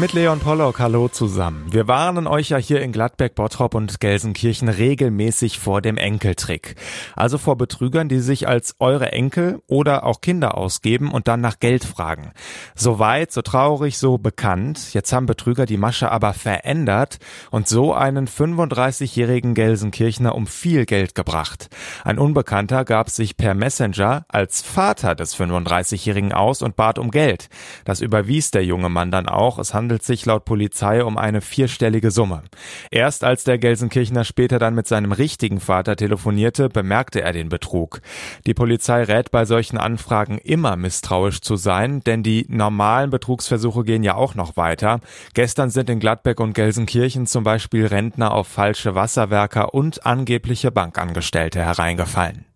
Mit Leon Pollock, hallo zusammen. Wir warnen euch ja hier in Gladbeck, Bottrop und Gelsenkirchen regelmäßig vor dem Enkeltrick. Also vor Betrügern, die sich als eure Enkel oder auch Kinder ausgeben und dann nach Geld fragen. So weit, so traurig, so bekannt. Jetzt haben Betrüger die Masche aber verändert und so einen 35-jährigen Gelsenkirchner um viel Geld gebracht. Ein Unbekannter gab sich per Messenger als Vater des 35-jährigen aus und bat um Geld. Das überwies der junge Mann dann auch. Es handelt sich laut Polizei um eine vierstellige Summe. Erst als der Gelsenkirchner später dann mit seinem richtigen Vater telefonierte, bemerkte er den Betrug. Die Polizei rät bei solchen Anfragen immer misstrauisch zu sein, denn die normalen Betrugsversuche gehen ja auch noch weiter. Gestern sind in Gladbeck und Gelsenkirchen zum Beispiel Rentner auf falsche Wasserwerker und angebliche Bankangestellte hereingefallen.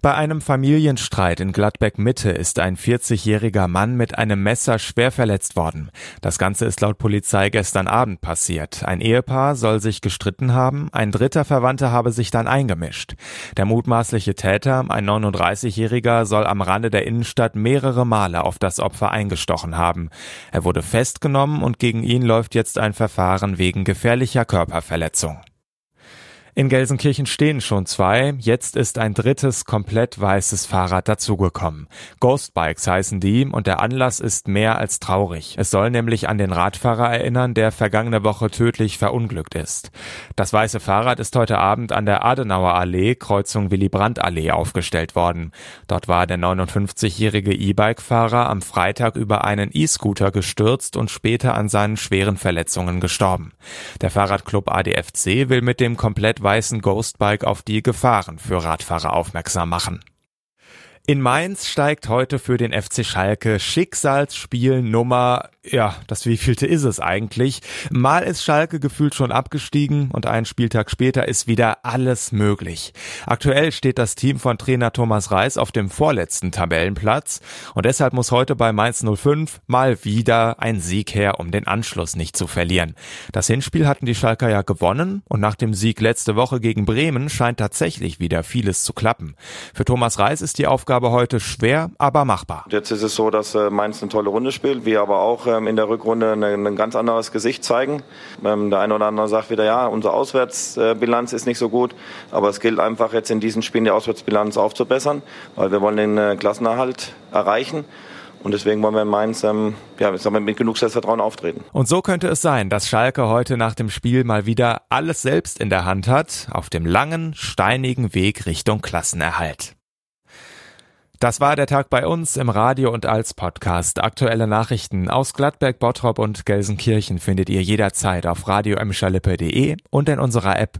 Bei einem Familienstreit in Gladbeck Mitte ist ein 40-jähriger Mann mit einem Messer schwer verletzt worden. Das Ganze ist laut Polizei gestern Abend passiert. Ein Ehepaar soll sich gestritten haben, ein dritter Verwandter habe sich dann eingemischt. Der mutmaßliche Täter, ein 39-jähriger, soll am Rande der Innenstadt mehrere Male auf das Opfer eingestochen haben. Er wurde festgenommen und gegen ihn läuft jetzt ein Verfahren wegen gefährlicher Körperverletzung. In Gelsenkirchen stehen schon zwei, jetzt ist ein drittes komplett weißes Fahrrad dazugekommen. Ghostbikes heißen die und der Anlass ist mehr als traurig. Es soll nämlich an den Radfahrer erinnern, der vergangene Woche tödlich verunglückt ist. Das weiße Fahrrad ist heute Abend an der Adenauer Allee, Kreuzung Willy Brandt Allee aufgestellt worden. Dort war der 59-jährige E-Bike-Fahrer am Freitag über einen E-Scooter gestürzt und später an seinen schweren Verletzungen gestorben. Der Fahrradclub ADFC will mit dem komplett weißen Ghostbike auf die Gefahren für Radfahrer aufmerksam machen. In Mainz steigt heute für den FC Schalke Schicksalsspiel Nummer, ja, das wievielte ist es eigentlich? Mal ist Schalke gefühlt schon abgestiegen und einen Spieltag später ist wieder alles möglich. Aktuell steht das Team von Trainer Thomas Reis auf dem vorletzten Tabellenplatz und deshalb muss heute bei Mainz 05 mal wieder ein Sieg her, um den Anschluss nicht zu verlieren. Das Hinspiel hatten die Schalker ja gewonnen und nach dem Sieg letzte Woche gegen Bremen scheint tatsächlich wieder vieles zu klappen. Für Thomas Reis ist die Aufgabe Aufgabe heute schwer, aber machbar. Jetzt ist es so, dass äh, Mainz eine tolle Runde spielt, wir aber auch ähm, in der Rückrunde ein ganz anderes Gesicht zeigen. Ähm, der eine oder andere sagt wieder, ja, unsere Auswärtsbilanz ist nicht so gut, aber es gilt einfach jetzt in diesen Spielen die Auswärtsbilanz aufzubessern, weil wir wollen den äh, Klassenerhalt erreichen. Und deswegen wollen wir in Mainz ähm, ja, mit genug Selbstvertrauen auftreten. Und so könnte es sein, dass Schalke heute nach dem Spiel mal wieder alles selbst in der Hand hat, auf dem langen, steinigen Weg Richtung Klassenerhalt. Das war der Tag bei uns im Radio und als Podcast. Aktuelle Nachrichten aus Gladberg, Bottrop und Gelsenkirchen findet ihr jederzeit auf radio und in unserer App